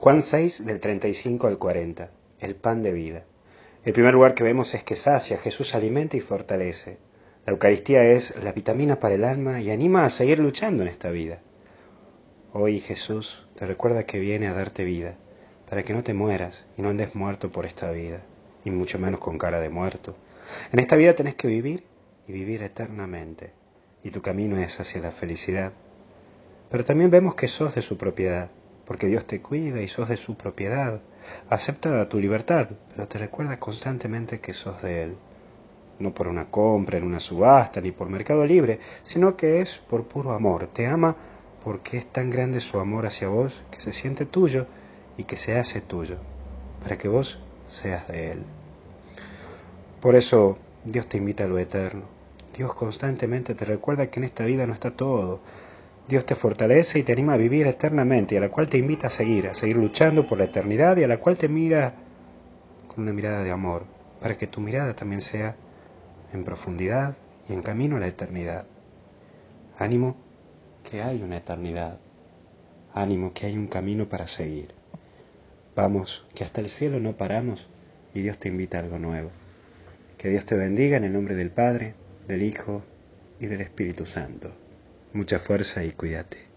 Juan 6 del 35 al 40. El pan de vida. El primer lugar que vemos es que sacia, Jesús alimenta y fortalece. La Eucaristía es la vitamina para el alma y anima a seguir luchando en esta vida. Hoy Jesús te recuerda que viene a darte vida, para que no te mueras y no andes muerto por esta vida, y mucho menos con cara de muerto. En esta vida tenés que vivir y vivir eternamente, y tu camino es hacia la felicidad. Pero también vemos que sos de su propiedad, porque Dios te cuida y sos de su propiedad. Acepta tu libertad, pero te recuerda constantemente que sos de Él. No por una compra en una subasta ni por mercado libre, sino que es por puro amor. Te ama porque es tan grande su amor hacia vos que se siente tuyo y que se hace tuyo, para que vos seas de Él. Por eso Dios te invita a lo eterno. Dios constantemente te recuerda que en esta vida no está todo. Dios te fortalece y te anima a vivir eternamente, y a la cual te invita a seguir, a seguir luchando por la eternidad y a la cual te mira con una mirada de amor, para que tu mirada también sea en profundidad y en camino a la eternidad. Ánimo que hay una eternidad. Ánimo que hay un camino para seguir. Vamos, que hasta el cielo no paramos y Dios te invita a algo nuevo. Que Dios te bendiga en el nombre del Padre, del Hijo y del Espíritu Santo. Mucha fuerza y cuídate.